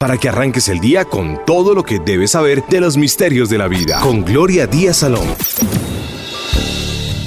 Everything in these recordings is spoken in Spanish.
para que arranques el día con todo lo que debes saber de los misterios de la vida. Con Gloria Díaz Salón.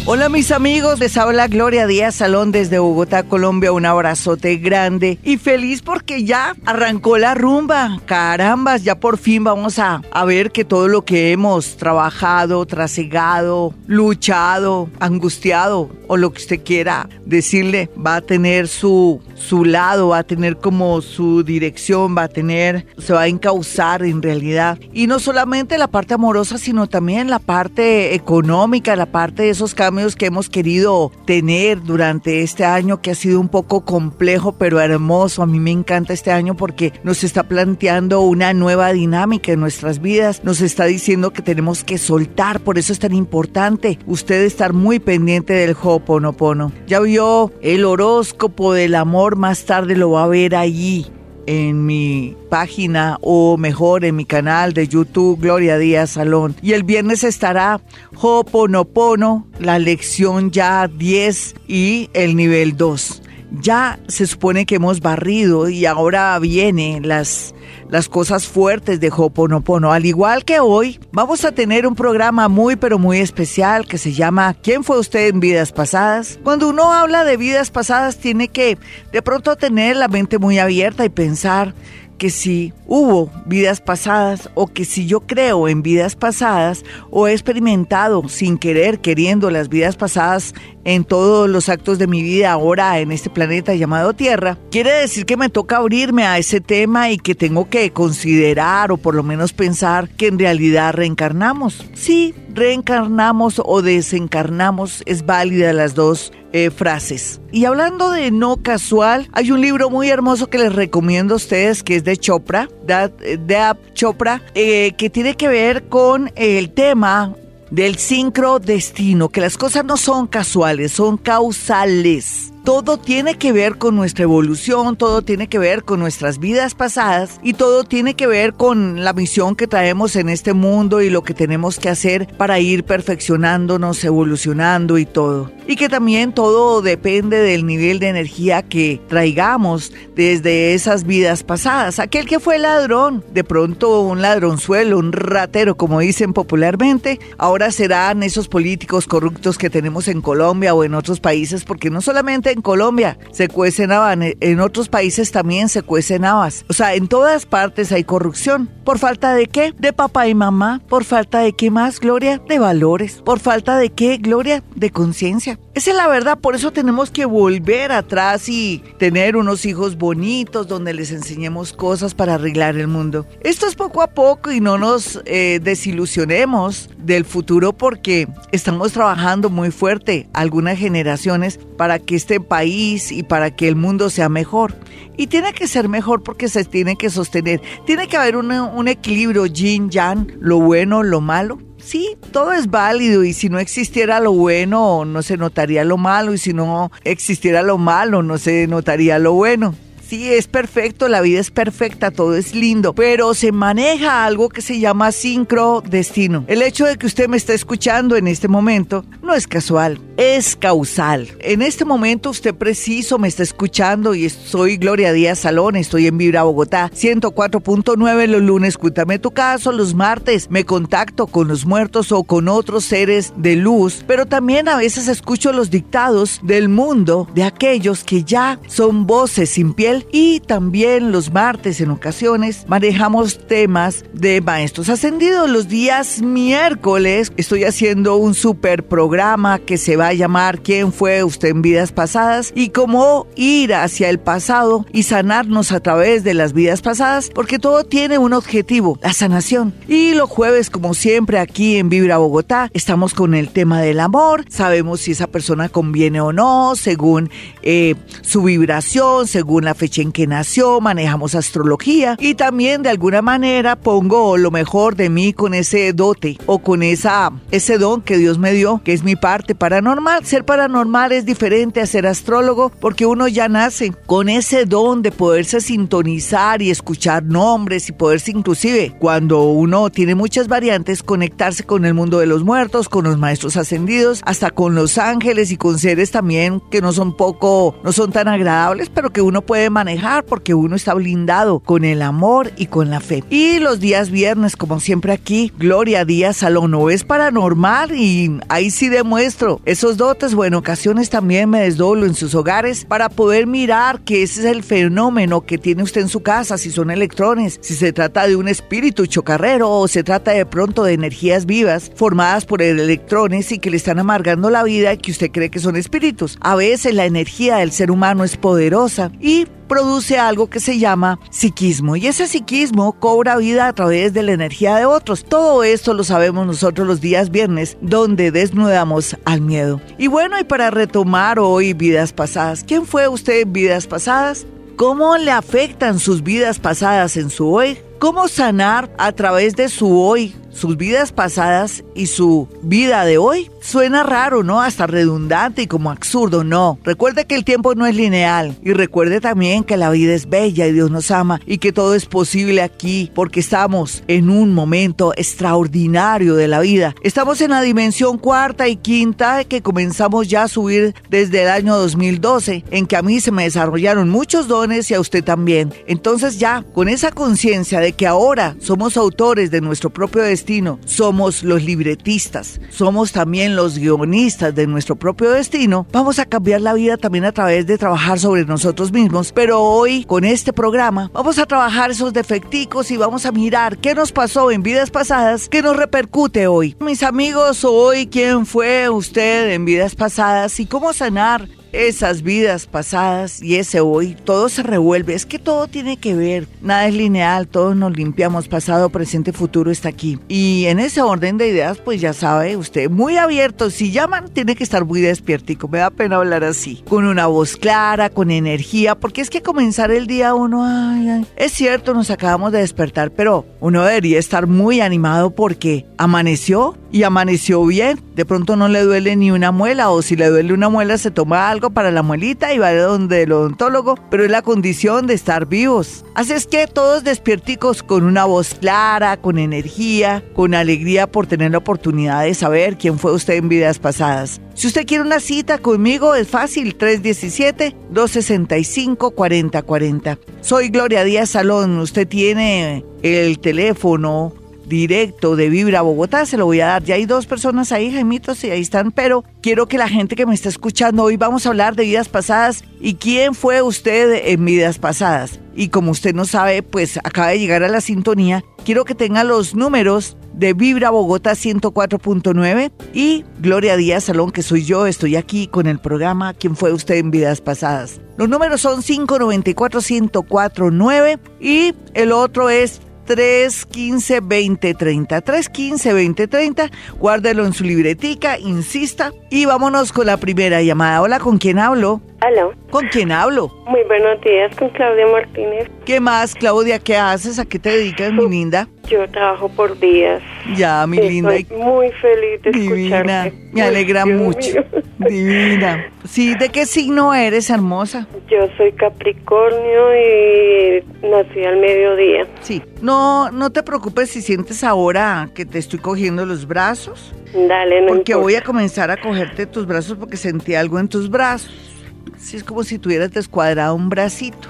Hola mis amigos, les habla Gloria Díaz Salón desde Bogotá, Colombia. Un abrazote grande y feliz porque ya arrancó la rumba. Carambas, ya por fin vamos a, a ver que todo lo que hemos trabajado, trasegado, luchado, angustiado o lo que usted quiera decirle va a tener su, su lado, va a tener como su dirección, va a tener, se va a encauzar en realidad. Y no solamente la parte amorosa, sino también la parte económica, la parte de esos cambios que hemos querido tener durante este año que ha sido un poco complejo pero hermoso. A mí me encanta este año porque nos está planteando una nueva dinámica en nuestras vidas, nos está diciendo que tenemos que soltar, por eso es tan importante usted estar muy pendiente del Ho'oponopono. Ya vio el horóscopo del amor, más tarde lo va a ver allí en mi página o mejor en mi canal de YouTube Gloria Díaz Salón. Y el viernes estará Hoponopono, la lección ya 10 y el nivel 2. Ya se supone que hemos barrido y ahora vienen las las cosas fuertes de Hoponopono. Al igual que hoy, vamos a tener un programa muy pero muy especial que se llama ¿Quién fue usted en vidas pasadas? Cuando uno habla de vidas pasadas tiene que de pronto tener la mente muy abierta y pensar que si hubo vidas pasadas o que si yo creo en vidas pasadas o he experimentado sin querer, queriendo las vidas pasadas en todos los actos de mi vida ahora en este planeta llamado Tierra, quiere decir que me toca abrirme a ese tema y que tengo que considerar o por lo menos pensar que en realidad reencarnamos. Sí, reencarnamos o desencarnamos, es válida las dos eh, frases. Y hablando de no casual, hay un libro muy hermoso que les recomiendo a ustedes que es de Chopra, de, Chopra, eh, que tiene que ver con el tema del sincro destino, que las cosas no son casuales, son causales todo tiene que ver con nuestra evolución, todo tiene que ver con nuestras vidas pasadas y todo tiene que ver con la misión que traemos en este mundo y lo que tenemos que hacer para ir perfeccionándonos, evolucionando y todo. Y que también todo depende del nivel de energía que traigamos desde esas vidas pasadas. Aquel que fue ladrón, de pronto un ladronzuelo, un ratero, como dicen popularmente, ahora serán esos políticos corruptos que tenemos en Colombia o en otros países, porque no solamente en Colombia se cuecen habas, en otros países también se cuecen habas. O sea, en todas partes hay corrupción. ¿Por falta de qué? De papá y mamá. ¿Por falta de qué más, Gloria? De valores. ¿Por falta de qué, Gloria? De conciencia. Esa es la verdad, por eso tenemos que volver atrás y tener unos hijos bonitos donde les enseñemos cosas para arreglar el mundo. Esto es poco a poco y no nos eh, desilusionemos del futuro porque estamos trabajando muy fuerte algunas generaciones para que este país y para que el mundo sea mejor. Y tiene que ser mejor porque se tiene que sostener. Tiene que haber un, un equilibrio yin-yang, lo bueno, lo malo sí, todo es válido y si no existiera lo bueno, no se notaría lo malo y si no existiera lo malo, no se notaría lo bueno. Sí, es perfecto, la vida es perfecta, todo es lindo, pero se maneja algo que se llama sincrodestino. El hecho de que usted me está escuchando en este momento no es casual, es causal. En este momento usted preciso me está escuchando y soy Gloria Díaz Salón, estoy en Vibra Bogotá 104.9 los lunes, cuéntame tu caso, los martes me contacto con los muertos o con otros seres de luz, pero también a veces escucho los dictados del mundo de aquellos que ya son voces sin piel y también los martes en ocasiones manejamos temas de maestros ascendidos. Los días miércoles estoy haciendo un super programa que se va a llamar ¿Quién fue usted en vidas pasadas? y cómo ir hacia el pasado y sanarnos a través de las vidas pasadas porque todo tiene un objetivo, la sanación. Y los jueves como siempre aquí en Vibra Bogotá estamos con el tema del amor, sabemos si esa persona conviene o no según eh, su vibración, según la fecha en que nació, manejamos astrología y también de alguna manera pongo lo mejor de mí con ese dote o con esa, ese don que Dios me dio, que es mi parte paranormal. Ser paranormal es diferente a ser astrólogo porque uno ya nace con ese don de poderse sintonizar y escuchar nombres y poderse inclusive cuando uno tiene muchas variantes conectarse con el mundo de los muertos, con los maestros ascendidos, hasta con los ángeles y con seres también que no son poco, no son tan agradables, pero que uno puede manejar porque uno está blindado con el amor y con la fe. Y los días viernes, como siempre aquí, Gloria Díaz Salón, no es paranormal y ahí sí demuestro esos dotes o en ocasiones también me desdoblo en sus hogares para poder mirar que ese es el fenómeno que tiene usted en su casa, si son electrones, si se trata de un espíritu chocarrero o se trata de pronto de energías vivas formadas por electrones y que le están amargando la vida y que usted cree que son espíritus. A veces la energía del ser humano es poderosa y produce algo que se llama psiquismo y ese psiquismo cobra vida a través de la energía de otros. Todo esto lo sabemos nosotros los días viernes donde desnudamos al miedo. Y bueno, y para retomar hoy vidas pasadas, ¿quién fue usted en vidas pasadas? ¿Cómo le afectan sus vidas pasadas en su hoy? ¿Cómo sanar a través de su hoy sus vidas pasadas y su vida de hoy. Suena raro, ¿no? Hasta redundante y como absurdo, no. Recuerde que el tiempo no es lineal y recuerde también que la vida es bella y Dios nos ama y que todo es posible aquí porque estamos en un momento extraordinario de la vida. Estamos en la dimensión cuarta y quinta que comenzamos ya a subir desde el año 2012, en que a mí se me desarrollaron muchos dones y a usted también. Entonces ya, con esa conciencia de que ahora somos autores de nuestro propio destino, somos los libretistas, somos también los guionistas de nuestro propio destino, vamos a cambiar la vida también a través de trabajar sobre nosotros mismos. Pero hoy, con este programa, vamos a trabajar esos defecticos y vamos a mirar qué nos pasó en vidas pasadas, qué nos repercute hoy. Mis amigos, hoy, ¿quién fue usted en vidas pasadas y cómo sanar esas vidas pasadas y ese hoy, todo se revuelve. Es que todo tiene que ver, nada es lineal, todos nos limpiamos, pasado, presente, futuro está aquí. Y en ese orden de ideas, pues ya sabe usted, muy abierto. Si llaman, tiene que estar muy despiertico. Me da pena hablar así, con una voz clara, con energía, porque es que comenzar el día uno, ay, ay. es cierto, nos acabamos de despertar, pero uno debería estar muy animado porque amaneció y amaneció bien. De pronto no le duele ni una muela o si le duele una muela se toma algo para la muelita y va de donde el odontólogo, pero es la condición de estar vivos. Así es que todos despierticos con una voz clara, con energía, con alegría por tener la oportunidad de saber quién fue usted en vidas pasadas. Si usted quiere una cita conmigo, es fácil, 317-265-4040. Soy Gloria Díaz Salón, usted tiene el teléfono directo de Vibra Bogotá, se lo voy a dar. Ya hay dos personas ahí, Jaimitos, y ahí están, pero quiero que la gente que me está escuchando, hoy vamos a hablar de vidas pasadas y quién fue usted en vidas pasadas. Y como usted no sabe, pues acaba de llegar a la sintonía, quiero que tenga los números de Vibra Bogotá 104.9 y Gloria Díaz Salón, que soy yo, estoy aquí con el programa ¿Quién fue usted en vidas pasadas? Los números son 594-1049 y el otro es 315-2030. 315-2030. Guárdelo en su libretica, insista. Y vámonos con la primera llamada. Hola, ¿con quién hablo? ¿Aló? ¿Con quién hablo? Muy buenos días, con Claudia Martínez. ¿Qué más, Claudia? ¿Qué haces? ¿A qué te dedicas, mi linda? Yo trabajo por días. Ya, mi linda. Estoy muy feliz de Divina. escucharte. Me alegra Dios mucho. mío. Divina. Sí, ¿de qué signo eres, hermosa? Yo soy Capricornio y nací al mediodía. Sí. No, no te preocupes si sientes ahora que te estoy cogiendo los brazos. Dale, no Porque importa. voy a comenzar a cogerte tus brazos porque sentí algo en tus brazos. Sí, es como si tuvieras descuadrado un bracito.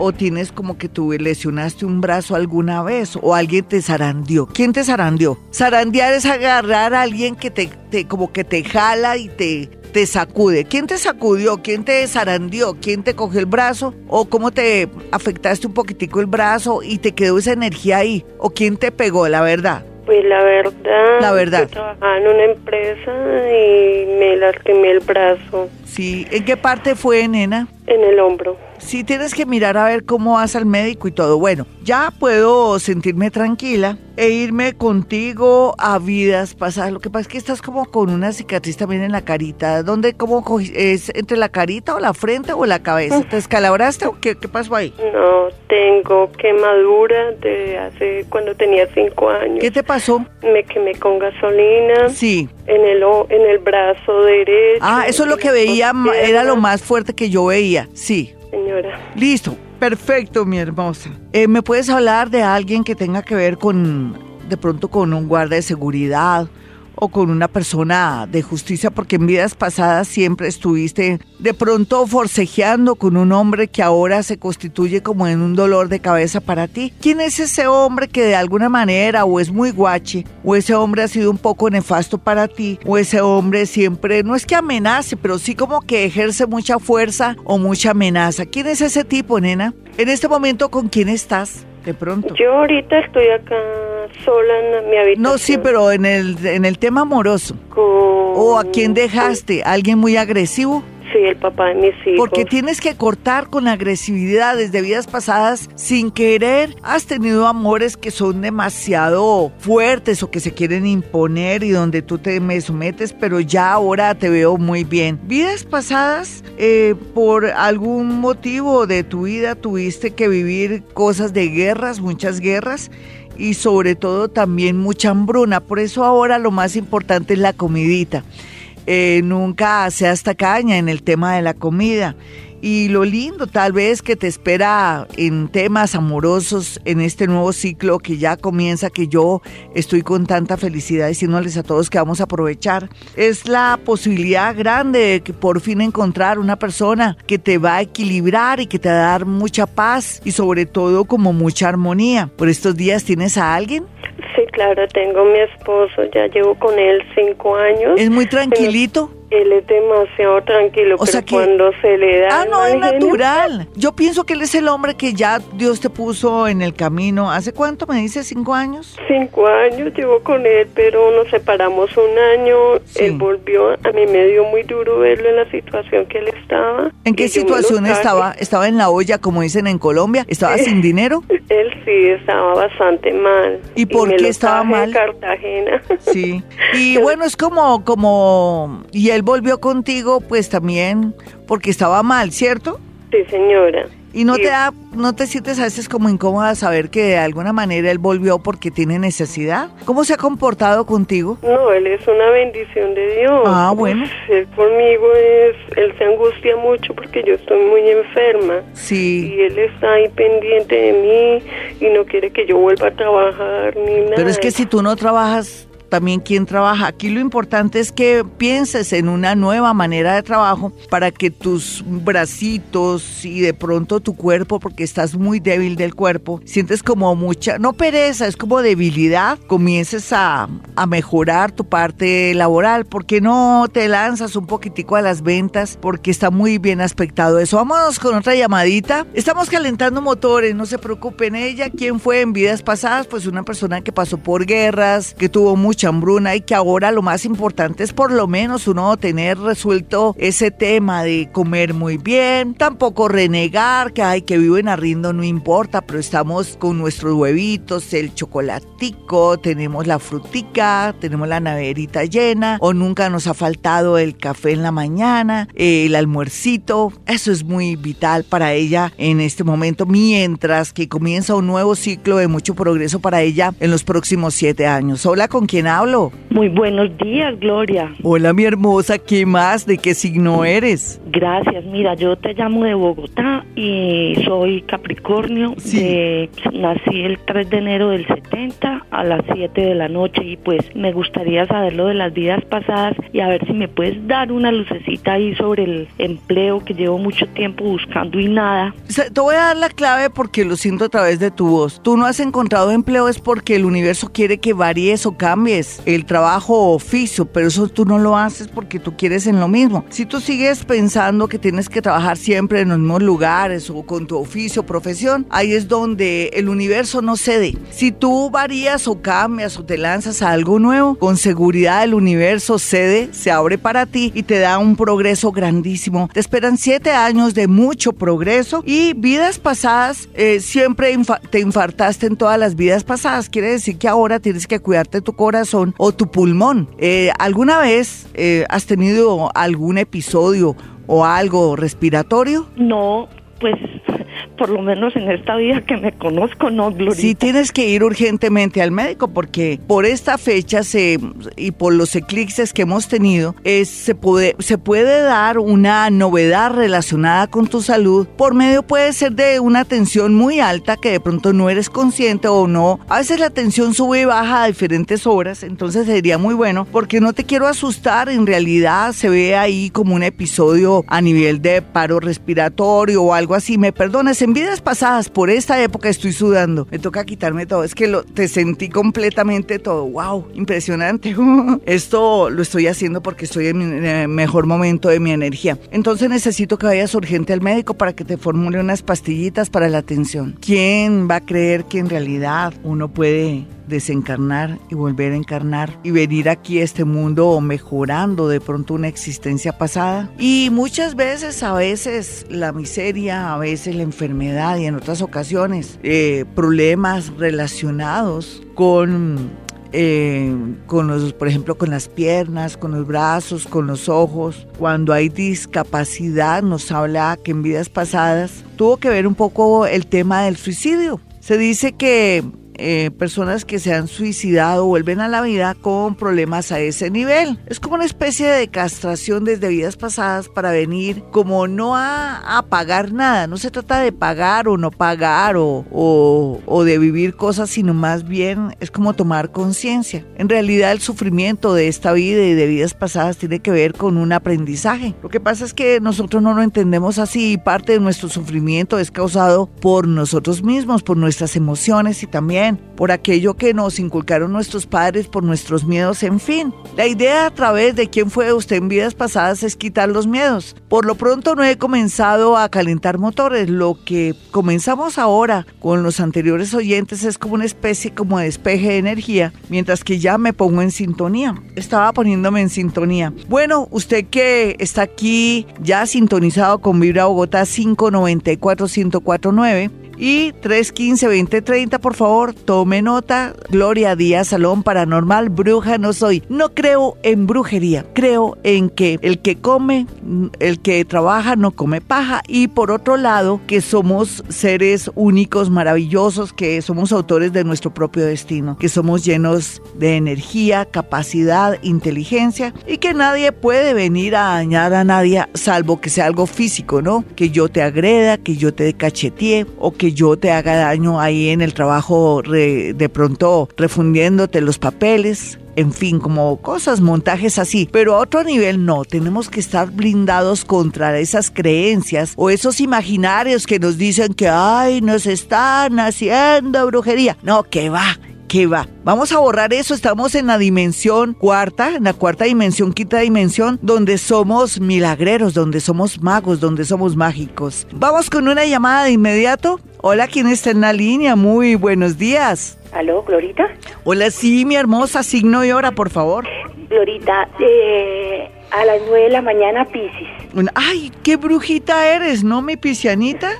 O tienes como que tú lesionaste un brazo alguna vez o alguien te zarandeó. ¿Quién te zarandeó? Zarandear es agarrar a alguien que te, te- como que te jala y te, te sacude. ¿Quién te sacudió? ¿Quién te zarandeó? ¿Quién te cogió el brazo? ¿O cómo te afectaste un poquitico el brazo y te quedó esa energía ahí? ¿O quién te pegó, la verdad? Pues la verdad. La verdad. Yo trabajaba en una empresa y me lastimé el brazo Sí. ¿En qué parte fue, nena? en el hombro. Sí, tienes que mirar a ver cómo vas al médico y todo. Bueno, ya puedo sentirme tranquila e irme contigo a vidas pasadas. Lo que pasa es que estás como con una cicatriz también en la carita. ¿Dónde, cómo es entre la carita o la frente o la cabeza? ¿Te escalabraste o qué, qué pasó ahí? No, tengo quemadura de hace cuando tenía cinco años. ¿Qué te pasó? Me quemé con gasolina Sí. en el o- en el brazo derecho. Ah, eso es lo que veía, era lo más fuerte que yo veía. Sí. Señora, Listo, perfecto, mi hermosa. Eh, ¿Me puedes hablar de alguien que tenga que ver con, de pronto, con un guarda de seguridad o con una persona de justicia, porque en vidas pasadas siempre estuviste de pronto forcejeando con un hombre que ahora se constituye como en un dolor de cabeza para ti. ¿Quién es ese hombre que de alguna manera o es muy guache, o ese hombre ha sido un poco nefasto para ti, o ese hombre siempre, no es que amenace, pero sí como que ejerce mucha fuerza o mucha amenaza? ¿Quién es ese tipo, nena? En este momento, ¿con quién estás? De pronto. Yo ahorita estoy acá sola en mi habitación. No, sí, pero en el, en el tema amoroso. ¿O a quién dejaste? ¿Alguien muy agresivo? Sí, el papá de mis hijos. Porque tienes que cortar con la agresividad desde vidas pasadas sin querer. Has tenido amores que son demasiado fuertes o que se quieren imponer y donde tú te me sometes, pero ya ahora te veo muy bien. Vidas pasadas, eh, por algún motivo de tu vida tuviste que vivir cosas de guerras, muchas guerras y sobre todo también mucha hambruna. Por eso ahora lo más importante es la comidita. Eh, nunca seas tacaña en el tema de la comida. Y lo lindo tal vez que te espera en temas amorosos en este nuevo ciclo que ya comienza, que yo estoy con tanta felicidad diciéndoles a todos que vamos a aprovechar, es la posibilidad grande de que por fin encontrar una persona que te va a equilibrar y que te va a dar mucha paz y sobre todo como mucha armonía. ¿Por estos días tienes a alguien? Sí, claro, tengo mi esposo, ya llevo con él cinco años. ¿Es muy tranquilito? Él es demasiado tranquilo, o pero sea que... cuando se le da... Ah, no, es natural. Yo pienso que él es el hombre que ya Dios te puso en el camino. ¿Hace cuánto me dice? ¿Cinco años? Cinco años llevo con él, pero nos separamos un año. Él volvió, a mí me dio muy duro verlo en la situación que él estaba. ¿En qué situación estaba? ¿Estaba en la olla, como dicen en Colombia? ¿Estaba sin dinero? Él sí, estaba bastante mal. ¿Y por qué estaba mal? Cartagena. Sí. Y bueno, es como, como, y él volvió contigo, pues también porque estaba mal, ¿cierto? Sí, señora. ¿Y no te da, no te sientes a veces como incómoda saber que de alguna manera él volvió porque tiene necesidad? ¿Cómo se ha comportado contigo? No, él es una bendición de Dios. Ah, bueno. Él conmigo es, él se angustia mucho porque yo estoy muy enferma. Sí. Y él está ahí pendiente de mí y no quiere que yo vuelva a trabajar ni nada. Pero es que si tú no trabajas, también quién trabaja. Aquí lo importante es que pienses en una nueva manera de trabajo para que tus bracitos y de pronto tu cuerpo, porque estás muy débil del cuerpo, sientes como mucha, no pereza, es como debilidad, comiences a, a mejorar tu parte laboral. ¿Por qué no te lanzas un poquitico a las ventas? Porque está muy bien aspectado eso. Vámonos con otra llamadita. Estamos calentando motores, no se preocupen. Ella, ¿quién fue en vidas pasadas? Pues una persona que pasó por guerras, que tuvo mucho hambruna y que ahora lo más importante es por lo menos uno tener resuelto ese tema de comer muy bien, tampoco renegar que hay que vivo en arriendo no importa, pero estamos con nuestros huevitos, el chocolatico, tenemos la frutica, tenemos la naverita llena o nunca nos ha faltado el café en la mañana, el almuercito, eso es muy vital para ella en este momento mientras que comienza un nuevo ciclo de mucho progreso para ella en los próximos siete años. Hola, ¿con quién hablo? Muy buenos días, Gloria. Hola, mi hermosa, ¿qué más? ¿De qué signo eres? Gracias, mira, yo te llamo de Bogotá y soy Capricornio. Sí. De- nací el 3 de enero del 70 a las 7 de la noche y pues me gustaría saber lo de las vidas pasadas y a ver si me puedes dar una lucecita ahí sobre el empleo que llevo mucho tiempo buscando y nada. Te voy a dar la clave porque lo siento a través de tu voz. Tú no has encontrado empleo es porque el universo quiere que varíes o cambies el trabajo oficio, pero eso tú no lo haces porque tú quieres en lo mismo. Si tú sigues pensando que tienes que trabajar siempre en los mismos lugares o con tu oficio, profesión, ahí es donde el universo no cede. Si tú varías o cambias o te lanzas a algo nuevo, con seguridad el universo cede, se abre para ti y te da un progreso grandísimo. Te esperan siete años de mucho progreso y vidas pasadas, eh, siempre infa- te infartaste en todas las vidas pasadas. Quiere decir que ahora tienes que cuidarte tu corazón o tu pulmón. Eh, ¿Alguna vez eh, has tenido algún episodio o algo respiratorio? No, pues por lo menos en esta vida que me conozco, no, Glorita. Sí, tienes que ir urgentemente al médico porque por esta fecha se, y por los eclipses que hemos tenido, es, se, puede, se puede dar una novedad relacionada con tu salud. Por medio puede ser de una tensión muy alta que de pronto no eres consciente o no. A veces la tensión sube y baja a diferentes horas, entonces sería muy bueno porque no te quiero asustar, en realidad se ve ahí como un episodio a nivel de paro respiratorio o algo así. Me perdones, en vidas pasadas por esta época estoy sudando. Me toca quitarme todo, es que lo, te sentí completamente todo. ¡Wow! Impresionante. Esto lo estoy haciendo porque estoy en mi mejor momento de mi energía. Entonces necesito que vayas urgente al médico para que te formule unas pastillitas para la tensión. ¿Quién va a creer que en realidad uno puede desencarnar y volver a encarnar y venir aquí a este mundo mejorando de pronto una existencia pasada. Y muchas veces, a veces la miseria, a veces la enfermedad y en otras ocasiones eh, problemas relacionados con eh, con los, por ejemplo, con las piernas, con los brazos, con los ojos. Cuando hay discapacidad, nos habla que en vidas pasadas tuvo que ver un poco el tema del suicidio. Se dice que eh, personas que se han suicidado vuelven a la vida con problemas a ese nivel. Es como una especie de castración desde vidas pasadas para venir como no a, pagar nada. No se trata de pagar o no pagar o, o, de vivir cosas, sino más bien es como tomar conciencia. En realidad el sufrimiento de esta vida y de vidas pasadas tiene que ver con un aprendizaje. Lo que pasa es que nosotros no lo entendemos así y parte de nuestro sufrimiento es causado por nosotros mismos, por nuestras emociones y también por aquello que nos inculcaron nuestros padres, por nuestros miedos, en fin. La idea a través de quién fue usted en vidas pasadas es quitar los miedos. Por lo pronto no he comenzado a calentar motores. Lo que comenzamos ahora con los anteriores oyentes es como una especie como de despeje de energía, mientras que ya me pongo en sintonía. Estaba poniéndome en sintonía. Bueno, usted que está aquí ya sintonizado con Vibra Bogotá 594 1049 y 315-2030, por favor, tome nota. Gloria Díaz, Salón Paranormal, bruja no soy. No creo en brujería, creo en que el que come, el que trabaja no come paja. Y por otro lado, que somos seres únicos, maravillosos, que somos autores de nuestro propio destino, que somos llenos de energía, capacidad, inteligencia y que nadie puede venir a dañar a nadie salvo que sea algo físico, ¿no? Que yo te agreda, que yo te cachetee o que yo te haga daño ahí en el trabajo de pronto refundiéndote los papeles, en fin, como cosas, montajes así. Pero a otro nivel no, tenemos que estar blindados contra esas creencias o esos imaginarios que nos dicen que, ay, nos están haciendo brujería. No, que va, que va. Vamos a borrar eso, estamos en la dimensión cuarta, en la cuarta dimensión, quinta dimensión, donde somos milagreros, donde somos magos, donde somos mágicos. Vamos con una llamada de inmediato. Hola, ¿quién está en la línea? Muy buenos días. ¿Aló, Glorita? Hola, sí, mi hermosa, signo y hora, por favor. Glorita, eh, a las nueve de la mañana, Piscis. Ay, qué brujita eres, ¿no, mi piscianita?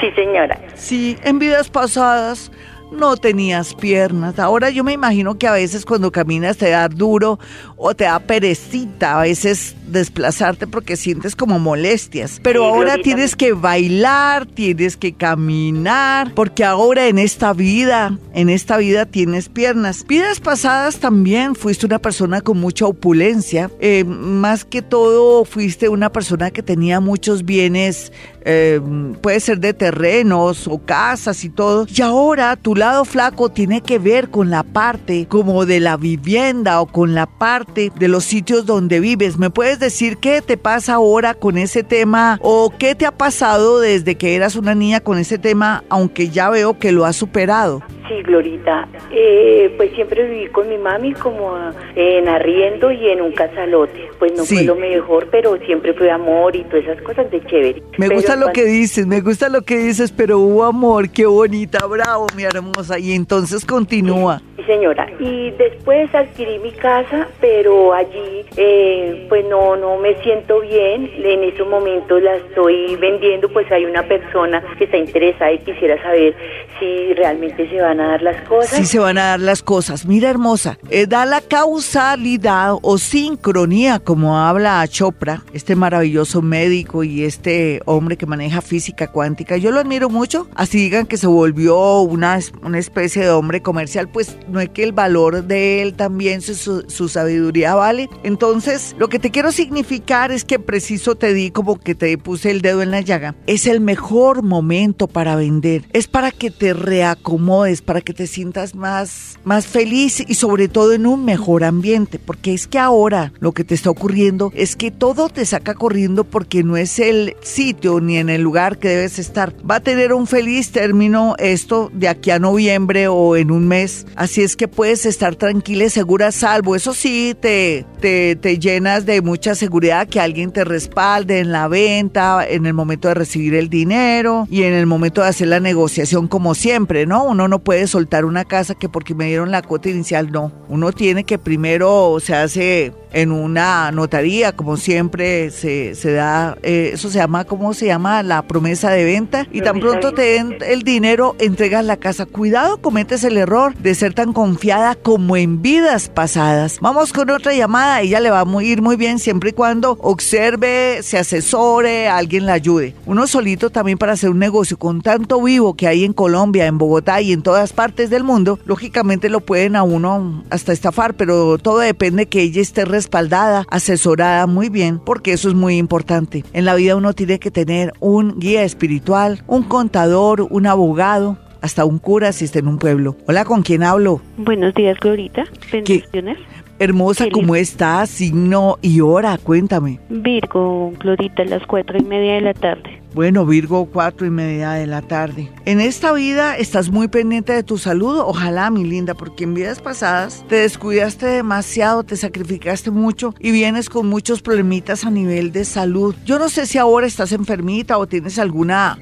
Sí, señora. Sí, en vidas pasadas no tenías piernas. Ahora yo me imagino que a veces cuando caminas te da duro o te da perecita, a veces desplazarte porque sientes como molestias. Pero ahora tienes que bailar, tienes que caminar, porque ahora en esta vida, en esta vida tienes piernas. Vidas pasadas también fuiste una persona con mucha opulencia. Eh, más que todo fuiste una persona que tenía muchos bienes eh, puede ser de terrenos o casas y todo. Y ahora tu lado flaco tiene que ver con la parte como de la vivienda o con la parte de los sitios donde vives. ¿Me puedes decir qué te pasa ahora con ese tema o qué te ha pasado desde que eras una niña con ese tema, aunque ya veo que lo has superado? Sí, Glorita. Eh, pues siempre viví con mi mami como en arriendo y en un casalote. Pues no fue lo mejor, pero siempre fue amor y todas esas cosas de chévere. Me gusta lo que dices, me gusta lo que dices, pero hubo amor, qué bonita, bravo, mi hermosa. Y entonces continúa. Sí, señora. Y después adquirí mi casa, pero allí eh, pues no, no me siento bien. En estos momentos la estoy vendiendo, pues hay una persona que está interesada y quisiera saber si realmente se va van a dar las cosas. Sí se van a dar las cosas. Mira, hermosa, eh, da la causalidad o sincronía, como habla Chopra, este maravilloso médico y este hombre que maneja física cuántica. Yo lo admiro mucho. Así digan que se volvió una, una especie de hombre comercial, pues no es que el valor de él también, su, su sabiduría vale. Entonces, lo que te quiero significar es que preciso te di como que te puse el dedo en la llaga. Es el mejor momento para vender. Es para que te reacomodes, para que te sientas más, más feliz y sobre todo en un mejor ambiente. Porque es que ahora lo que te está ocurriendo es que todo te saca corriendo porque no es el sitio ni en el lugar que debes estar. Va a tener un feliz término esto de aquí a noviembre o en un mes. Así es que puedes estar tranquila y segura, salvo. Eso sí, te, te, te llenas de mucha seguridad que alguien te respalde en la venta, en el momento de recibir el dinero y en el momento de hacer la negociación como siempre, ¿no? Uno no puede soltar una casa que porque me dieron la cuota inicial, no. Uno tiene que primero se hace en una notaría, como siempre se, se da, eh, eso se llama, ¿cómo se llama? La promesa de venta. Y tan pronto te den el dinero, entregas la casa. Cuidado, cometes el error de ser tan confiada como en vidas pasadas. Vamos con otra llamada, ella le va a ir muy bien siempre y cuando observe, se asesore, alguien la ayude. Uno solito también para hacer un negocio con tanto vivo que hay en Colombia, en Bogotá y en todas partes del mundo, lógicamente lo pueden a uno hasta estafar, pero todo depende que ella esté respaldada, asesorada muy bien, porque eso es muy importante. En la vida uno tiene que tener un guía espiritual, un contador, un abogado, hasta un cura si está en un pueblo. Hola, ¿con quién hablo? Buenos días, Glorita. Bendiciones. Hermosa, ¿cómo estás? Signo y hora, cuéntame. Virgo, Glorita, a las cuatro y media de la tarde. Bueno, Virgo, cuatro y media de la tarde. En esta vida estás muy pendiente de tu salud, ojalá, mi linda, porque en vidas pasadas te descuidaste demasiado, te sacrificaste mucho y vienes con muchos problemitas a nivel de salud. Yo no sé si ahora estás enfermita o tienes alguna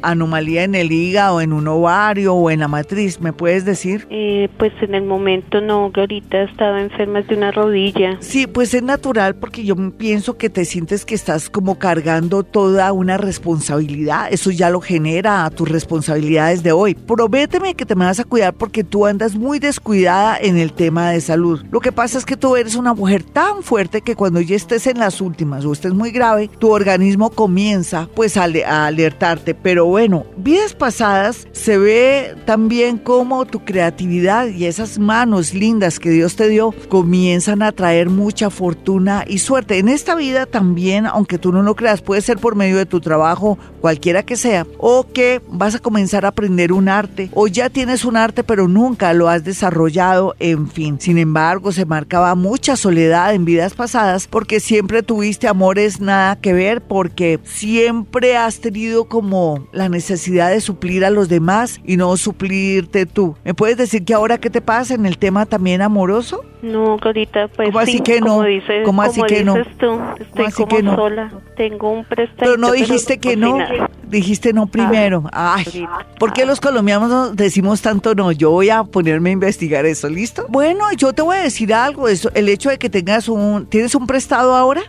anomalía en el hígado, en un ovario o en la matriz, ¿me puedes decir? Eh, pues en el momento no, Glorita, estaba enferma de una rodilla. Sí, pues es natural porque yo pienso que te sientes que estás como cargando toda una responsabilidad responsabilidad. Eso ya lo genera tus responsabilidades de hoy. Prométeme que te me vas a cuidar porque tú andas muy descuidada en el tema de salud. Lo que pasa es que tú eres una mujer tan fuerte que cuando ya estés en las últimas o estés muy grave, tu organismo comienza pues a, a alertarte. Pero bueno, vidas pasadas se ve también como tu creatividad y esas manos lindas que Dios te dio comienzan a traer mucha fortuna y suerte. En esta vida también, aunque tú no lo creas, puede ser por medio de tu trabajo cualquiera que sea, o que vas a comenzar a aprender un arte, o ya tienes un arte pero nunca lo has desarrollado, en fin. Sin embargo, se marcaba mucha soledad en vidas pasadas porque siempre tuviste amores nada que ver, porque siempre has tenido como la necesidad de suplir a los demás y no suplirte tú. ¿Me puedes decir que ahora qué te pasa en el tema también amoroso? No, ahorita pues ¿Cómo así que no? Como dices, ¿Cómo así que no? Tú, estoy como sola. Tengo un préstamo. Pero no dijiste que no. Dijiste no primero. Ay, ¿por qué los colombianos decimos tanto no? Yo voy a ponerme a investigar eso, ¿listo? Bueno, yo te voy a decir algo. Eso, el hecho de que tengas un, ¿tienes un prestado ahora?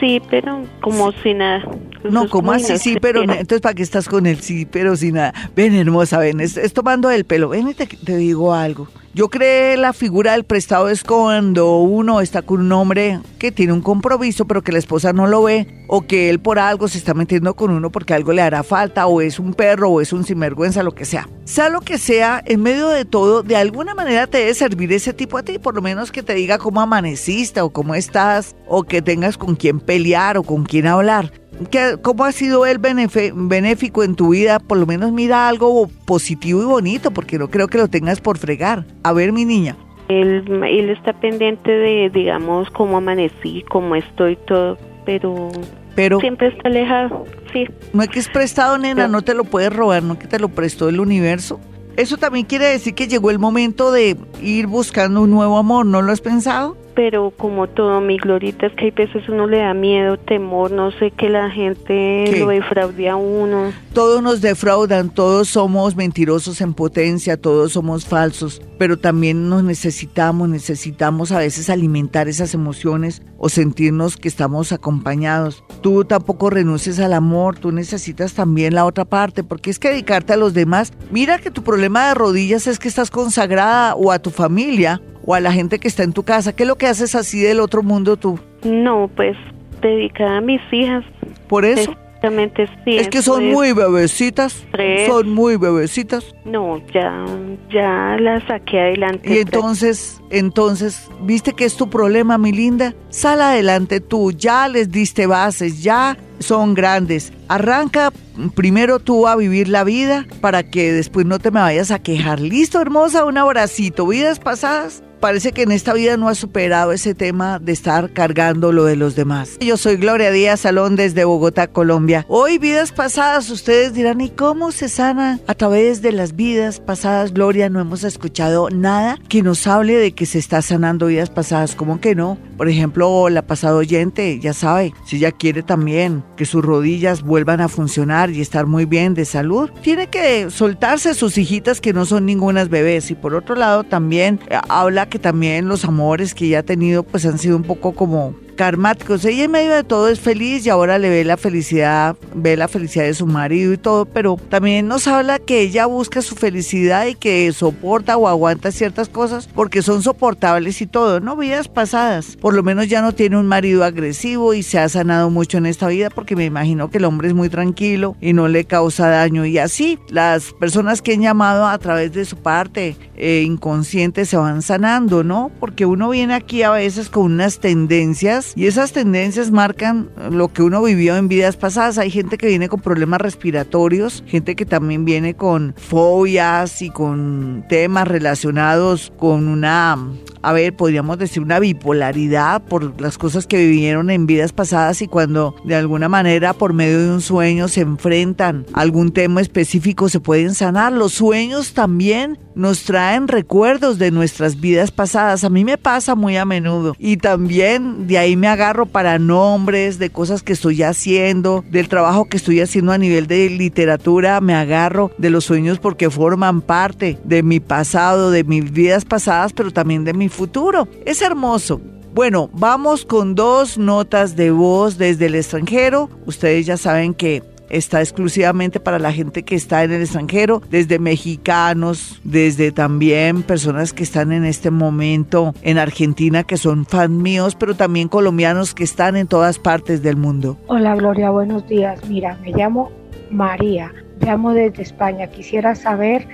Sí, pero como si nada. no, como así? Sí, pero entonces ¿para qué estás con el sí, pero sin nada? Ven, hermosa, ven, es, tomando el pelo. Ven y te digo algo. Yo creo la figura del prestado es cuando uno está con un hombre que tiene un compromiso pero que la esposa no lo ve o que él por algo se está metiendo con uno porque algo le hará falta o es un perro o es un sinvergüenza, lo que sea. Sea lo que sea, en medio de todo, de alguna manera te debe servir ese tipo a ti, por lo menos que te diga cómo amaneciste o cómo estás o que tengas con quién pelear o con quién hablar. ¿Cómo ha sido él benéfico en tu vida? Por lo menos mira algo positivo y bonito, porque no creo que lo tengas por fregar. A ver, mi niña. Él, él está pendiente de, digamos, cómo amanecí, cómo estoy, todo, pero, pero siempre está alejado, sí. No es que es prestado, nena, no te lo puedes robar, no es que te lo prestó el universo. Eso también quiere decir que llegó el momento de ir buscando un nuevo amor, ¿no lo has pensado? Pero como todo, mi glorita, es que hay veces uno le da miedo, temor, no sé, que la gente lo defraude a uno. Todos nos defraudan, todos somos mentirosos en potencia, todos somos falsos, pero también nos necesitamos, necesitamos a veces alimentar esas emociones o sentirnos que estamos acompañados. Tú tampoco renuncies al amor, tú necesitas también la otra parte, porque es que dedicarte a los demás, mira que tu problema de rodillas es que estás consagrada o a tu familia o a la gente que está en tu casa. ¿Qué es lo que haces así del otro mundo tú? No, pues dedicada a mis hijas. ¿Por eso? Exactamente, sí. Es que son muy bebecitas. Son muy bebecitas. No, ya, ya las saqué adelante. Y entonces, entonces, ¿viste que es tu problema, mi linda? Sal adelante tú, ya les diste bases, ya son grandes. Arranca primero tú a vivir la vida para que después no te me vayas a quejar. Listo, hermosa, un abracito. Vidas pasadas parece que en esta vida no ha superado ese tema de estar cargando lo de los demás. Yo soy Gloria Díaz Salón desde Bogotá, Colombia. Hoy, vidas pasadas, ustedes dirán, ¿y cómo se sana a través de las vidas pasadas? Gloria, no hemos escuchado nada que nos hable de que se está sanando vidas pasadas. ¿Cómo que no? Por ejemplo, la pasada oyente, ya sabe, si ella quiere también que sus rodillas vuelvan a funcionar y estar muy bien de salud, tiene que soltarse sus hijitas que no son ningunas bebés. Y por otro lado, también eh, habla que también los amores que ella ha tenido pues han sido un poco como karmáticos. Ella en medio de todo es feliz y ahora le ve la felicidad, ve la felicidad de su marido y todo, pero también nos habla que ella busca su felicidad y que soporta o aguanta ciertas cosas porque son soportables y todo, ¿no? Vidas pasadas. Por lo menos ya no tiene un marido agresivo y se ha sanado mucho en esta vida porque me imagino que el hombre es muy tranquilo y no le causa daño. Y así, las personas que han llamado a través de su parte eh, inconsciente se van sanando, ¿no? Porque uno viene aquí a veces con unas tendencias y esas tendencias marcan lo que uno vivió en vidas pasadas. Hay gente que viene con problemas respiratorios, gente que también viene con fobias y con temas relacionados con una, a ver, podríamos decir una bipolaridad por las cosas que vivieron en vidas pasadas y cuando de alguna manera por medio de un sueño se enfrentan a algún tema específico se pueden sanar. Los sueños también nos traen recuerdos de nuestras vidas pasadas. A mí me pasa muy a menudo y también de ahí me agarro para nombres de cosas que estoy haciendo, del trabajo que estoy haciendo a nivel de literatura, me agarro de los sueños porque forman parte de mi pasado, de mis vidas pasadas, pero también de mi futuro. Es hermoso. Bueno, vamos con dos notas de voz desde el extranjero. Ustedes ya saben que está exclusivamente para la gente que está en el extranjero, desde mexicanos, desde también personas que están en este momento en Argentina, que son fan míos, pero también colombianos que están en todas partes del mundo. Hola Gloria, buenos días. Mira, me llamo María, llamo desde España. Quisiera saber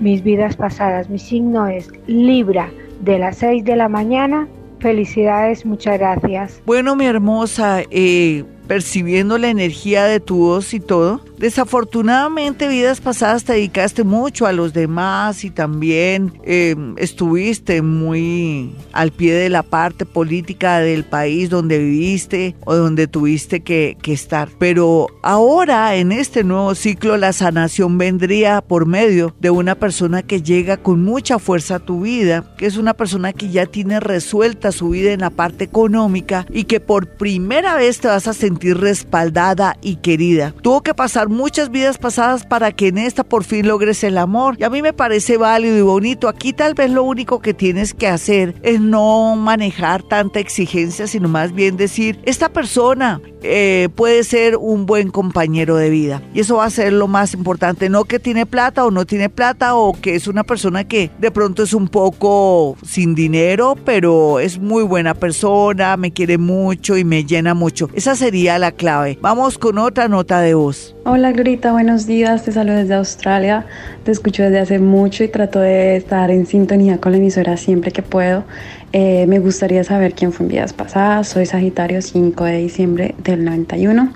mis vidas pasadas. Mi signo es Libra, de las 6 de la mañana. Felicidades, muchas gracias. Bueno, mi hermosa, eh, percibiendo la energía de tu voz y todo. Desafortunadamente, vidas pasadas te dedicaste mucho a los demás y también eh, estuviste muy al pie de la parte política del país donde viviste o donde tuviste que, que estar. Pero ahora, en este nuevo ciclo, la sanación vendría por medio de una persona que llega con mucha fuerza a tu vida, que es una persona que ya tiene resuelta su vida en la parte económica y que por primera vez te vas a sentir respaldada y querida. Tuvo que pasar muchas vidas pasadas para que en esta por fin logres el amor. Y a mí me parece válido y bonito. Aquí tal vez lo único que tienes que hacer es no manejar tanta exigencia, sino más bien decir, esta persona eh, puede ser un buen compañero de vida. Y eso va a ser lo más importante. No que tiene plata o no tiene plata o que es una persona que de pronto es un poco sin dinero, pero es muy buena persona, me quiere mucho y me llena mucho. Esa sería la clave. Vamos con otra nota de voz. Hola Grita, buenos días, te saludo desde Australia, te escucho desde hace mucho y trato de estar en sintonía con la emisora siempre que puedo. Eh, me gustaría saber quién fue en vidas pasadas, soy Sagitario 5 de diciembre del 91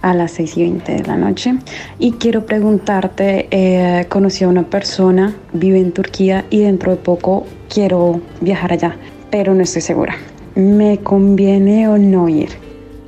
a las 6 y 20 de la noche y quiero preguntarte, eh, conocí a una persona, vive en Turquía y dentro de poco quiero viajar allá, pero no estoy segura. ¿Me conviene o no ir?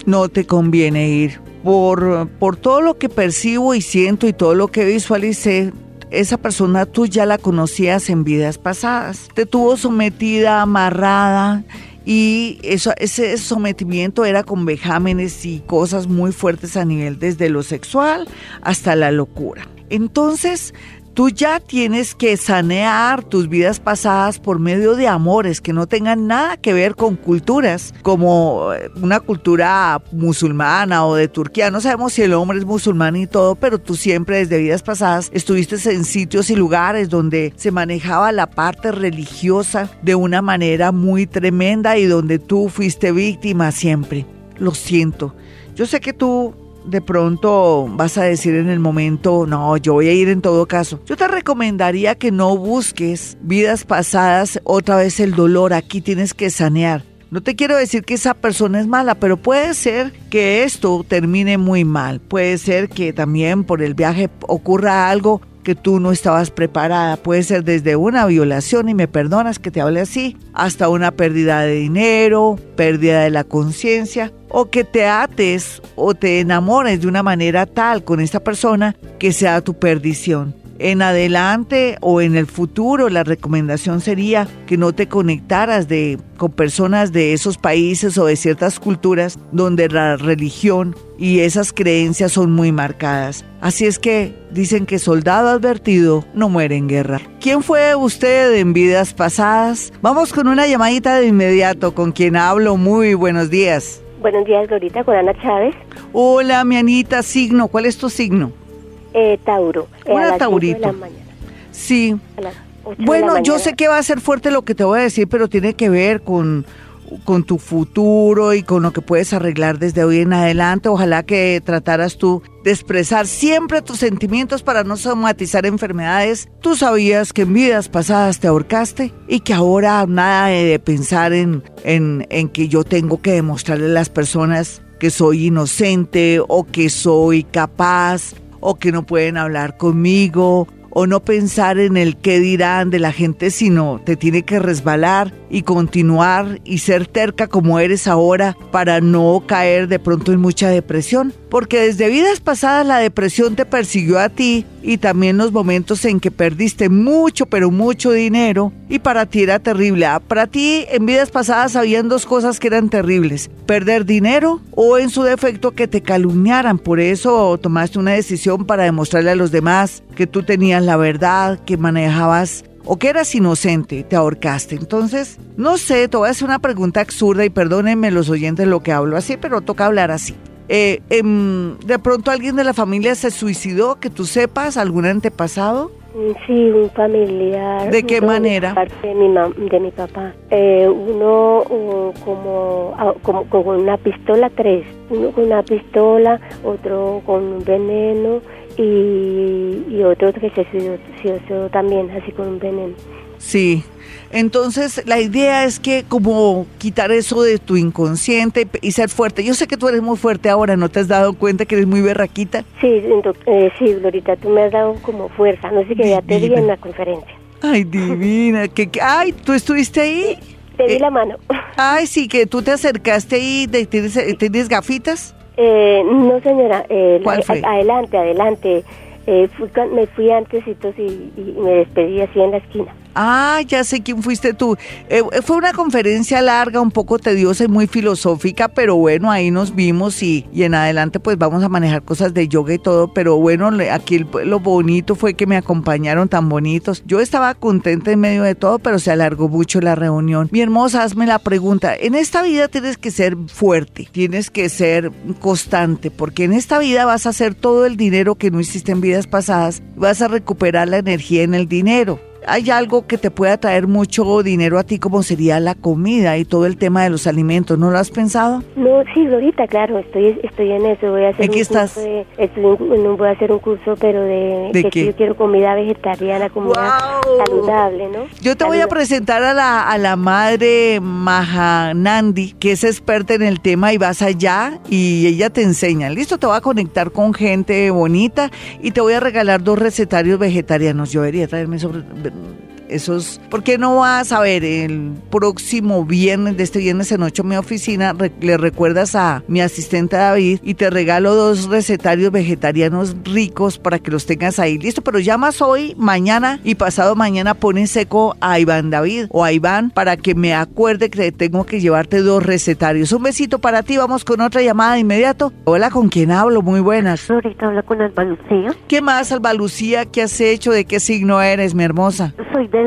No te conviene ir por, por todo lo que percibo y siento y todo lo que visualicé, esa persona tú ya la conocías en vidas pasadas. Te tuvo sometida, amarrada y eso, ese sometimiento era con vejámenes y cosas muy fuertes a nivel desde lo sexual hasta la locura. Entonces, Tú ya tienes que sanear tus vidas pasadas por medio de amores que no tengan nada que ver con culturas como eh, una cultura musulmana o de Turquía. No sabemos si el hombre es musulmán y todo, pero tú siempre desde vidas pasadas estuviste en sitios y lugares donde se manejaba la parte religiosa de una manera muy tremenda y donde tú fuiste víctima siempre. Lo siento. Yo sé que tú de pronto vas a decir en el momento, no, yo voy a ir en todo caso. Yo te recomendaría que no busques vidas pasadas, otra vez el dolor, aquí tienes que sanear. No te quiero decir que esa persona es mala, pero puede ser que esto termine muy mal. Puede ser que también por el viaje ocurra algo que tú no estabas preparada. Puede ser desde una violación, y me perdonas que te hable así, hasta una pérdida de dinero, pérdida de la conciencia, o que te ates o te enamores de una manera tal con esta persona que sea tu perdición en adelante o en el futuro la recomendación sería que no te conectaras de, con personas de esos países o de ciertas culturas donde la religión y esas creencias son muy marcadas. Así es que dicen que soldado advertido no muere en guerra. ¿Quién fue usted en vidas pasadas? Vamos con una llamadita de inmediato con quien hablo. Muy buenos días. Buenos días, Glorita, con Ana Chávez. Hola, mi Anita, signo. ¿Cuál es tu signo? Eh, Tauro. Eh, Una Taurito. Sí. Bueno, yo sé que va a ser fuerte lo que te voy a decir, pero tiene que ver con, con tu futuro y con lo que puedes arreglar desde hoy en adelante. Ojalá que trataras tú de expresar siempre tus sentimientos para no somatizar enfermedades. Tú sabías que en vidas pasadas te ahorcaste y que ahora nada de pensar en, en, en que yo tengo que demostrarle a las personas que soy inocente o que soy capaz o que no pueden hablar conmigo o no pensar en el qué dirán de la gente, sino te tiene que resbalar y continuar y ser terca como eres ahora para no caer de pronto en mucha depresión. Porque desde vidas pasadas la depresión te persiguió a ti y también los momentos en que perdiste mucho, pero mucho dinero y para ti era terrible. Ah, para ti en vidas pasadas habían dos cosas que eran terribles, perder dinero o en su defecto que te calumniaran. Por eso tomaste una decisión para demostrarle a los demás que tú tenías la verdad, que manejabas o que eras inocente, te ahorcaste. Entonces, no sé, te voy a hacer una pregunta absurda y perdónenme los oyentes lo que hablo así, pero toca hablar así. Eh, em, ¿De pronto alguien de la familia se suicidó, que tú sepas, algún antepasado? Mm, sí, un familiar. ¿De qué manera? De mi, de mi papá. Eh, uno como, ah, como con una pistola, tres. Uno con una pistola, otro con un veneno y, otro que se suicidó también, así con un veneno. Sí, entonces la idea es que como quitar eso de tu inconsciente y ser fuerte. Yo sé que tú eres muy fuerte ahora, ¿no te has dado cuenta que eres muy berraquita? Sí, eh, sí, Glorita, tú me has dado como fuerza, no sé qué ya te vi en la conferencia. Ay, divina, que, ay, ¿tú estuviste ahí? Te di eh, la mano. Ay, sí, que tú te acercaste ahí, ¿tienes, ¿tienes gafitas? Eh, no, señora. Eh, adelante, adelante. Eh, me fui antes y, y, me despedí así en la esquina. Ah, ya sé quién fuiste tú. Eh, fue una conferencia larga, un poco tediosa y muy filosófica, pero bueno, ahí nos vimos y, y en adelante pues vamos a manejar cosas de yoga y todo, pero bueno, aquí lo bonito fue que me acompañaron tan bonitos. Yo estaba contenta en medio de todo, pero se alargó mucho la reunión. Mi hermosa, hazme la pregunta. En esta vida tienes que ser fuerte, tienes que ser constante, porque en esta vida vas a hacer todo el dinero que no hiciste en vidas pasadas, vas a recuperar la energía en el dinero hay algo que te pueda traer mucho dinero a ti como sería la comida y todo el tema de los alimentos, ¿no lo has pensado? No, sí, ahorita, claro, estoy estoy en eso, voy a hacer ¿En qué estás? voy a hacer un curso, pero de, que yo quiero comida vegetariana, comida saludable, ¿no? Yo te voy a presentar a la, a la madre Mahanandi, que es experta en el tema y vas allá y ella te enseña. Listo, te voy a conectar con gente bonita y te voy a regalar dos recetarios vegetarianos. Yo debería traerme sobre 嗯。Esos, ¿por qué no vas a ver el próximo viernes, de este viernes en ocho mi oficina, le recuerdas a mi asistente David y te regalo dos recetarios vegetarianos ricos para que los tengas ahí, listo, pero llamas hoy, mañana y pasado mañana pones seco a Iván David o a Iván para que me acuerde que tengo que llevarte dos recetarios. Un besito para ti, vamos con otra llamada de inmediato. Hola, ¿con quién hablo? Muy buenas. Ahorita habla con Alba Lucía. ¿Qué más, Alba Lucía? ¿Qué has hecho? ¿De qué signo eres, mi hermosa? Soy de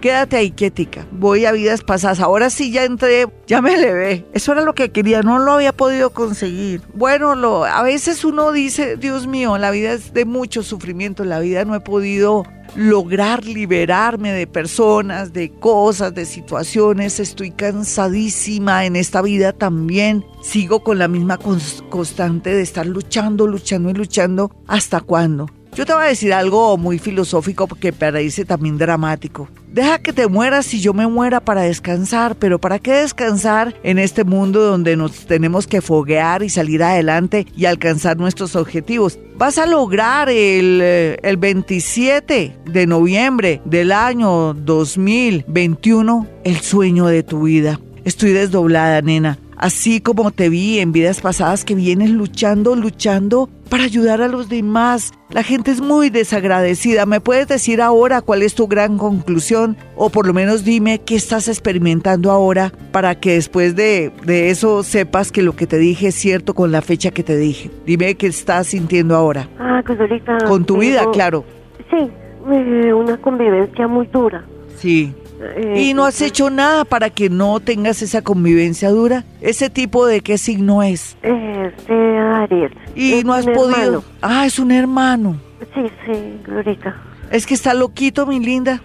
Quédate ahí, quietica. Voy a vidas pasadas. Ahora sí ya entré, ya me levé. Eso era lo que quería, no lo había podido conseguir. Bueno, a veces uno dice, Dios mío, la vida es de mucho sufrimiento, la vida no he podido lograr liberarme de personas, de cosas, de situaciones. Estoy cansadísima en esta vida también. Sigo con la misma constante de estar luchando, luchando y luchando. ¿Hasta cuándo? Yo te voy a decir algo muy filosófico porque parece también dramático. Deja que te mueras y yo me muera para descansar, pero ¿para qué descansar en este mundo donde nos tenemos que foguear y salir adelante y alcanzar nuestros objetivos? Vas a lograr el, eh, el 27 de noviembre del año 2021 el sueño de tu vida. Estoy desdoblada, nena así como te vi en vidas pasadas que vienes luchando, luchando para ayudar a los demás. La gente es muy desagradecida. ¿Me puedes decir ahora cuál es tu gran conclusión? O por lo menos dime qué estás experimentando ahora para que después de, eso sepas que lo que te dije es cierto con la fecha que te dije. Dime qué estás sintiendo ahora. Ah, ahorita... Con tu vida, claro. Sí, eh, una convivencia muy dura. Sí. Eh, ¿Y no has hecho nada para que no tengas esa convivencia dura? ¿Ese tipo de qué signo es? Es de Aries. ¿Y no has podido? Ah, es un hermano. Sí, sí, Glorita. Es que está loquito, mi linda.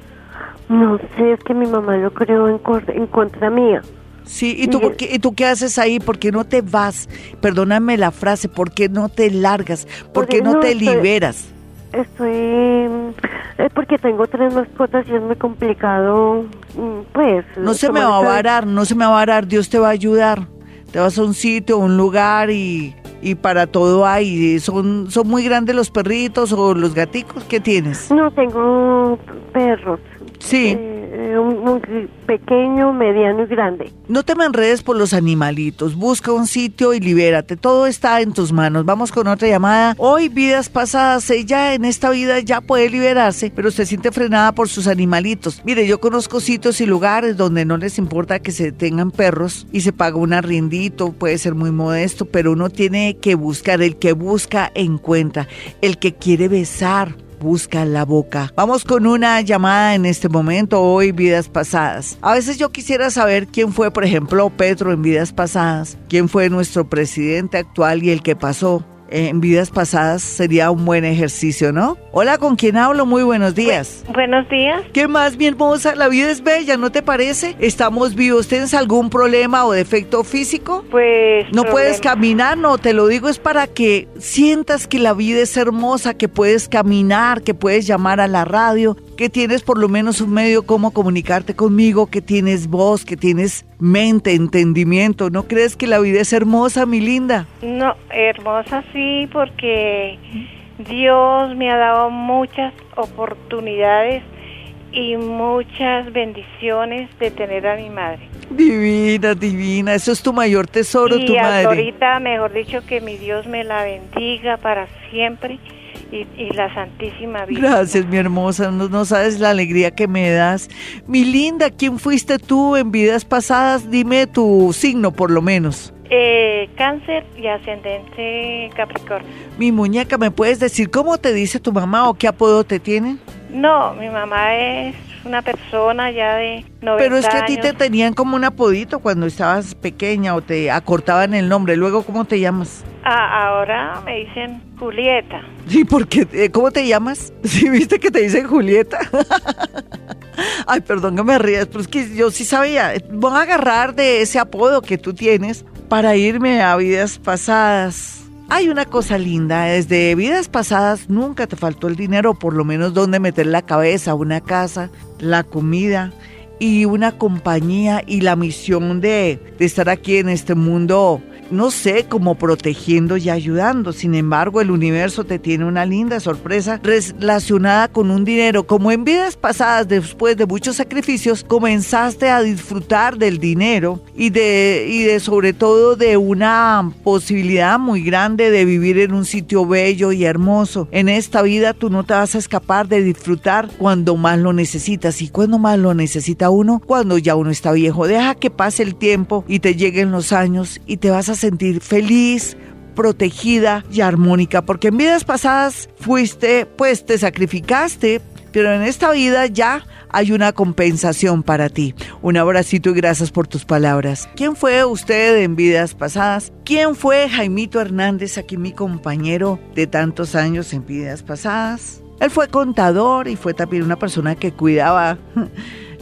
No sé, es que mi mamá lo creó en, en contra mía. Sí, ¿y tú, qué, ¿y tú qué haces ahí? ¿Por qué no te vas? Perdóname la frase, ¿por qué no te largas? ¿Por qué no, te liberas? Estoy, es porque tengo tres mascotas y es muy complicado, mm, pues. No se me va a varar, no se me va a varar, Dios te va a ayudar. Te vas a un sitio, un lugar y, y para todo hay. ¿Son, ¿Son muy grandes los perritos o los gaticos? ¿Qué tienes? No, tengo perros. Sí. Eh, un, pequeño, mediano y grande. No te me enredes por los animalitos, busca un sitio y libérate, todo está en tus manos. Vamos con otra llamada. Hoy, vidas pasadas, ella en esta vida ya puede liberarse, pero se siente frenada por sus animalitos. Mire, yo conozco sitios y lugares donde no les importa que se tengan perros y se paga un arriendito, puede ser muy modesto, pero uno tiene que buscar, el que busca encuentra, el que quiere besar busca la boca. Vamos con una llamada en este momento, hoy vidas pasadas. A veces yo quisiera saber quién fue, por ejemplo, Petro en vidas pasadas, quién fue nuestro presidente actual y el que pasó en vidas pasadas sería un buen ejercicio, ¿no? Hola, ¿con quién hablo? Muy buenos días. buenos días. ¿Qué más, mi hermosa? La vida es bella, ¿no te parece? Estamos vivos. ¿Tienes algún problema o defecto físico? Pues... No puedes caminar, no, te lo digo es para que sientas que la vida es hermosa, que puedes caminar, que puedes llamar a la radio, que tienes por lo menos un medio como comunicarte conmigo, que tienes voz, que tienes mente, entendimiento. ¿No crees que la vida es hermosa, mi linda? No, hermosa sí, porque Dios me ha dado muchas oportunidades y muchas bendiciones de tener a mi madre. Divina, divina, eso es tu mayor tesoro, tu madre. Y ahorita, mejor dicho, que mi Dios me la bendiga para siempre y, la Santísima Virgen. Gracias, mi hermosa, no, sabes la alegría que me das. Mi linda, ¿quién fuiste tú en vidas pasadas? Dime tu signo, por lo menos. Eh, cáncer y ascendente Capricornio. Mi muñeca, ¿me puedes decir cómo te dice tu mamá o qué apodo te tienen? No, mi mamá es una persona ya de 90 Pero es que a ti te tenían como un apodito cuando estabas pequeña o te acortaban el nombre. Luego, ¿cómo te llamas? Ah, ahora me dicen Julieta. Sí, porque, eh, ¿cómo te llamas? Sí, viste que te dicen Julieta. Ay, perdón que me rías, pero es que yo sí sabía. Voy a agarrar de ese apodo que tú tienes para irme a vidas pasadas. Hay una cosa linda, desde vidas pasadas nunca te faltó el dinero, por lo menos donde meter la cabeza, una casa, la comida y una compañía y la misión de, de estar aquí en este mundo no sé, como protegiendo y ayudando. Sin embargo, el universo te tiene una linda sorpresa relacionada con un dinero. Como en vidas pasadas, después de muchos sacrificios, comenzaste a disfrutar del dinero y de, y de sobre todo de una posibilidad muy grande de vivir en un sitio bello y hermoso. En esta vida tú no te vas a escapar de disfrutar cuando más lo necesitas. ¿Y cuando más lo necesita uno? Cuando ya uno está viejo. Deja que pase el tiempo y te lleguen los años y te vas a sentir feliz, protegida y armónica, porque en vidas pasadas fuiste, pues te sacrificaste, pero en esta vida ya hay una compensación para ti. Un abracito y gracias por tus palabras. ¿Quién fue usted en vidas pasadas? ¿Quién fue Jaimito Hernández, aquí mi compañero de tantos años en vidas pasadas? Él fue contador y fue también una persona que cuidaba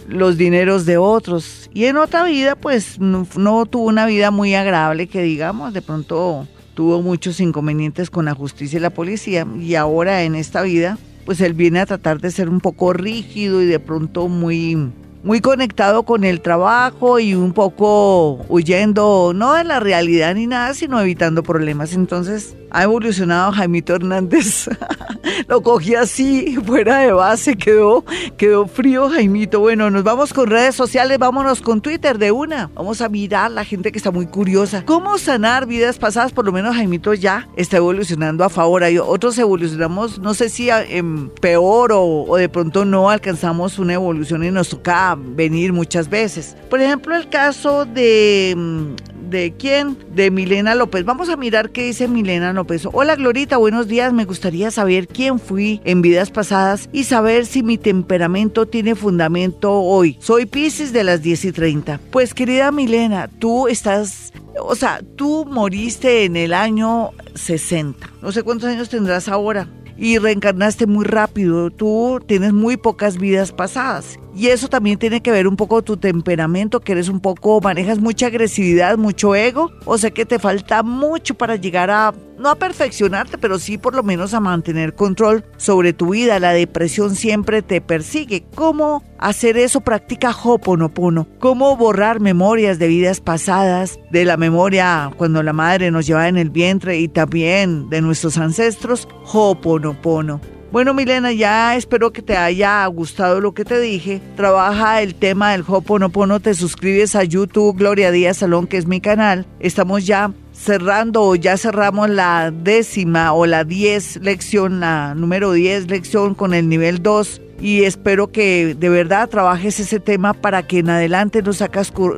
los dineros de otros. Y en otra vida, pues no, tuvo una vida muy agradable, que digamos, de pronto tuvo muchos inconvenientes con la justicia y la policía. Y ahora en esta vida, pues él viene a tratar de ser un poco rígido y de pronto muy muy conectado con el trabajo y un poco huyendo, no de la realidad ni nada, sino evitando problemas. Entonces, ha evolucionado Jaimito Hernández. Lo cogí así, fuera de base, quedó, quedó frío Jaimito. Bueno, nos vamos con redes sociales, vámonos con Twitter de una. Vamos a mirar la gente que está muy curiosa. ¿Cómo sanar vidas pasadas? Por lo menos Jaimito ya está evolucionando a favor. Hay otros evolucionamos, no sé si en peor o, o de pronto no alcanzamos una evolución y nos toca venir muchas veces. Por ejemplo, el caso de mm, ¿De quién? De Milena López. Vamos a mirar qué dice Milena López. Hola Glorita, buenos días. Me gustaría saber quién fui en vidas pasadas y saber si mi temperamento tiene fundamento hoy. Soy Pisces de las 10 y 30. Pues querida Milena, tú estás, o sea, tú moriste en el año 60. No sé cuántos años tendrás ahora y reencarnaste muy rápido. Tú tienes muy pocas vidas pasadas. Y eso también tiene que ver un poco tu temperamento, que eres un poco, manejas mucha agresividad, mucho ego, o sea que te falta mucho para llegar a, no a perfeccionarte, pero sí por lo menos a mantener control sobre tu vida. La depresión siempre te persigue. ¿Cómo hacer eso? Practica Hoponopono. ¿Cómo borrar memorias de vidas pasadas, de la memoria cuando la madre nos llevaba en el vientre y también de nuestros ancestros? Hoponopono. Bueno, Milena, ya espero que te haya gustado lo que te dije. Trabaja el tema del Hoponopono, te suscribes a YouTube Gloria Díaz Salón, que es mi canal. Estamos ya cerrando o ya cerramos la décima o la diez lección, la número 10 lección con el nivel 2 y espero que de verdad trabajes ese tema para que en adelante no,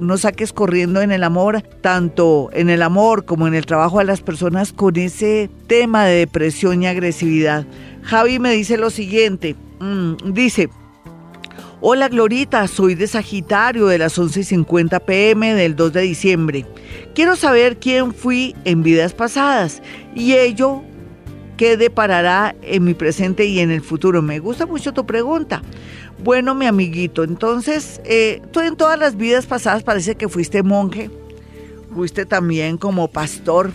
no saques corriendo en el amor, tanto en el amor como en el trabajo de las personas con ese tema de depresión y agresividad. Javi me dice lo siguiente, mm, dice, Hola Glorita, soy de Sagitario de las 11.50 pm del 2 de diciembre. Quiero saber quién fui en vidas pasadas y ello qué deparará en mi presente y en el futuro. Me gusta mucho tu pregunta. Bueno, mi amiguito, entonces, eh, tú en todas las vidas pasadas parece que fuiste monje, fuiste también como pastor,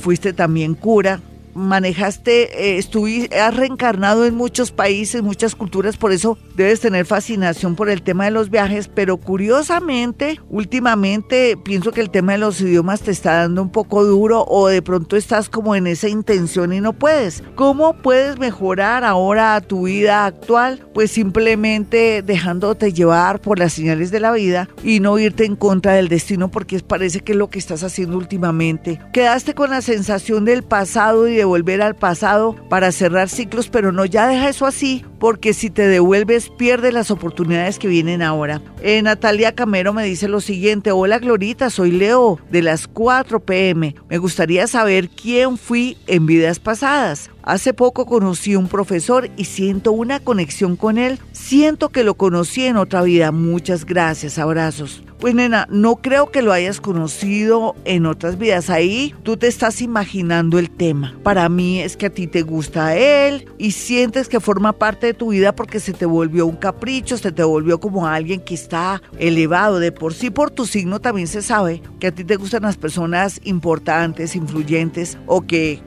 fuiste también cura, manejaste, eh, estuviste, has reencarnado en muchos países, muchas culturas, por eso debes tener fascinación por el tema de los viajes, pero curiosamente, últimamente pienso que el tema de los idiomas te está dando un poco duro o de pronto estás como en esa intención y no puedes. ¿Cómo puedes mejorar ahora tu vida actual? Pues simplemente dejándote llevar por las señales de la vida y no irte en contra del destino porque parece que es lo que estás haciendo últimamente. Quedaste con la sensación del pasado y de volver al pasado para cerrar ciclos, pero no, ya deja eso así, porque si te devuelves pierdes las oportunidades que vienen ahora. Eh, Natalia Camero me dice lo siguiente, hola Glorita, soy Leo de las 4 pm. Me gustaría saber quién fui en vidas pasadas. Hace poco conocí un profesor y siento una conexión con él. Siento que lo conocí en otra vida. Muchas gracias, abrazos. Pues nena, no creo que lo hayas conocido en otras vidas. Ahí tú te estás imaginando el tema. Para mí es que a ti te gusta él y sientes que forma parte de tu vida porque se te volvió un capricho, se te volvió como alguien que está elevado de por sí. Por tu signo también se sabe que a ti te gustan las personas importantes, influyentes o que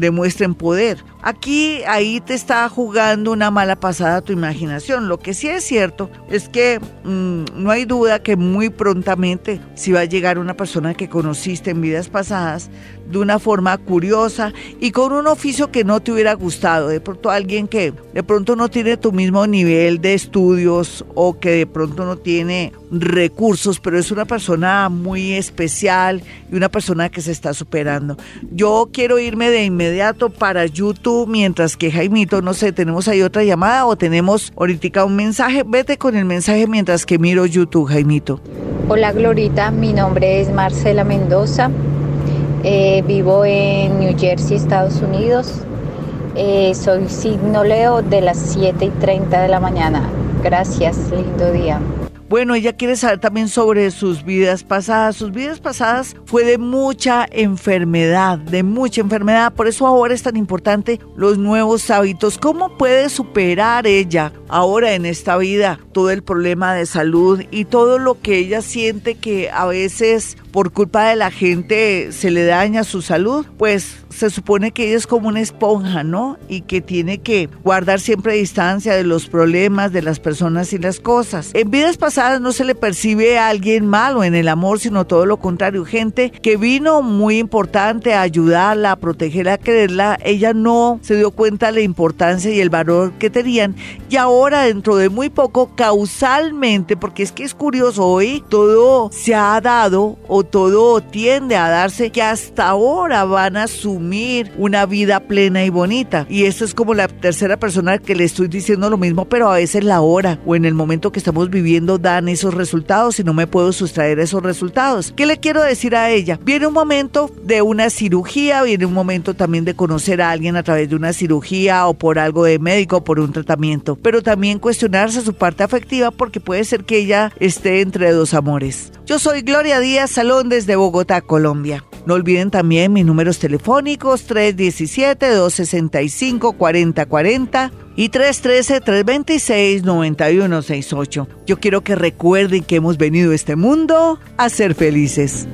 demuestren poder. Aquí, ahí te está jugando una mala pasada tu imaginación. Lo que sí es cierto es que mm, no hay duda que muy prontamente si va a llegar una persona que conociste en vidas pasadas de una forma curiosa y con un oficio que no te hubiera gustado. De pronto alguien que de pronto no tiene tu mismo nivel de estudios o que de pronto no tiene recursos, pero es una persona muy especial y una persona que se está superando. Yo quiero irme de inmediato para YouTube mientras que Jaimito, no sé, tenemos ahí otra llamada o tenemos ahorita un mensaje. Vete con el mensaje mientras que miro YouTube, Jaimito. Hola Glorita, mi nombre es Marcela Mendoza. Eh, vivo en New Jersey, Estados Unidos. Eh, soy signo Leo de las 7 y 30 de la mañana. Gracias, lindo día. Bueno, ella quiere saber también sobre sus vidas pasadas. Sus vidas pasadas fue de mucha enfermedad, de mucha enfermedad. Por eso ahora es tan importante los nuevos hábitos. ¿Cómo puede superar ella ahora en esta vida todo el problema de salud y todo lo que ella siente que a veces por culpa de la gente se le daña su salud, pues se supone que ella es como una esponja, ¿no? Y que tiene que guardar siempre distancia de los problemas, de las personas y las cosas. En vidas pasadas no se le percibe a alguien malo en el amor, sino todo lo contrario. Gente que vino muy importante a ayudarla, a protegerla, a quererla, ella no se dio cuenta de la importancia y el valor que tenían. Y ahora, dentro de muy poco, causalmente, porque es que es curioso, hoy todo se ha dado o todo tiende a darse que hasta ahora van a asumir una vida plena y bonita. Y esto es como la tercera persona que le estoy diciendo lo mismo, pero a veces la hora o en el momento que estamos viviendo esos resultados y no me puedo sustraer esos resultados. ¿Qué le quiero decir a ella? Viene un momento de una cirugía, viene un momento también de conocer a alguien a través de una cirugía o por algo de médico o por un tratamiento, pero también cuestionarse su parte afectiva porque puede ser que ella esté entre dos amores. Yo soy Gloria Díaz Salón desde Bogotá, Colombia. No olviden también mis números telefónicos 317-265-4040 y 313-326-9168. Yo quiero que recuerden que hemos venido a este mundo a ser felices.